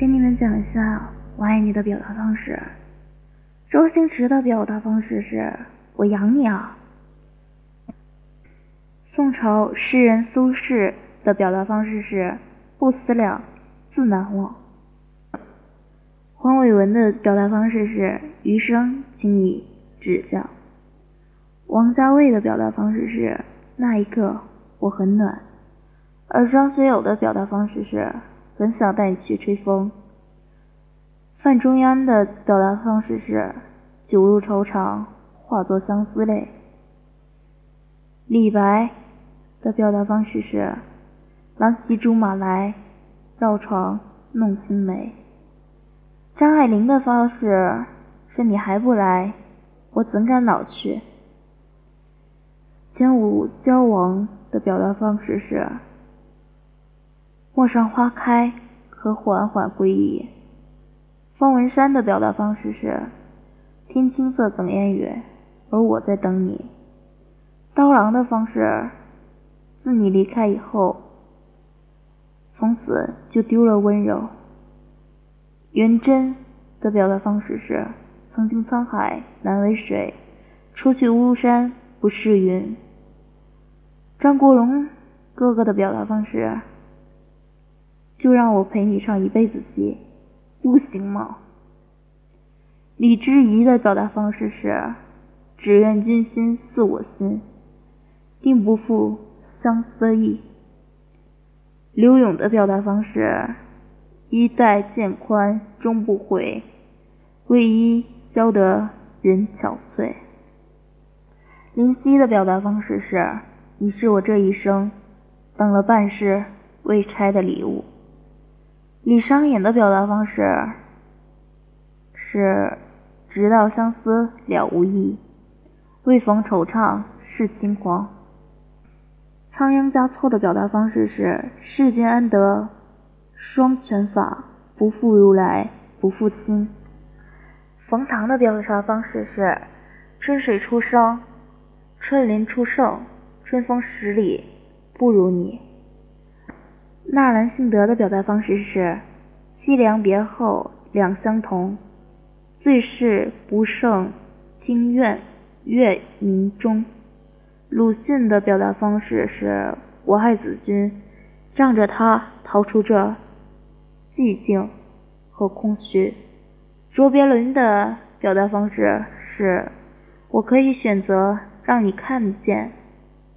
跟你们讲一下我爱你的表达方式。周星驰的表达方式是“我养你啊”。宋朝诗人苏轼的表达方式是“不思量，自难忘”。黄伟文的表达方式是“余生，请你指教”。王家卫的表达方式是“那一刻我很暖”，而张学友的表达方式是“很想带你去吹风”。范仲淹的表达方式是“酒入愁肠，化作相思泪”。李白的表达方式是“郎骑竹马来，绕床弄青梅”。张爱玲的方式是“你还不来，我怎敢老去”。前五萧王的表达方式是“陌上花开，可缓缓归矣”。方文山的表达方式是“天青色等烟雨，而我在等你”。刀郎的方式，自你离开以后，从此就丢了温柔。元贞的表达方式是“曾经沧海难为水，除去巫山不是云”。张国荣哥哥的表达方式，就让我陪你唱一辈子戏。不行吗？李之仪的表达方式是“只愿君心似我心，定不负相思意”。刘勇的表达方式“衣带渐宽终不悔，为伊消得人憔悴”。林夕的表达方式是“你是我这一生等了半世未拆的礼物”。李商隐的表达方式是“直到相思了无益，未逢惆怅是轻狂”。仓央嘉措的表达方式是“世间安得双全法，不负如来不负卿”。冯唐的表达方式是“春水初生，春林初盛，春风十里不如你”。纳兰性德的表达方式是“凄凉别后两相同，最是不胜清怨月明中”。鲁迅的表达方式是“我爱子君，仗着他逃出这寂静和空虚”。卓别林的表达方式是“我可以选择让你看见，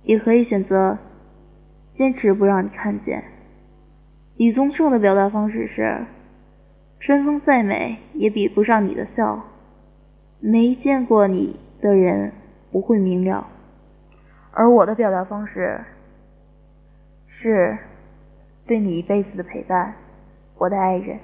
也可以选择坚持不让你看见”。李宗盛的表达方式是：“春风再美，也比不上你的笑。没见过你的人不会明了。”而我的表达方式是对你一辈子的陪伴，我的爱人。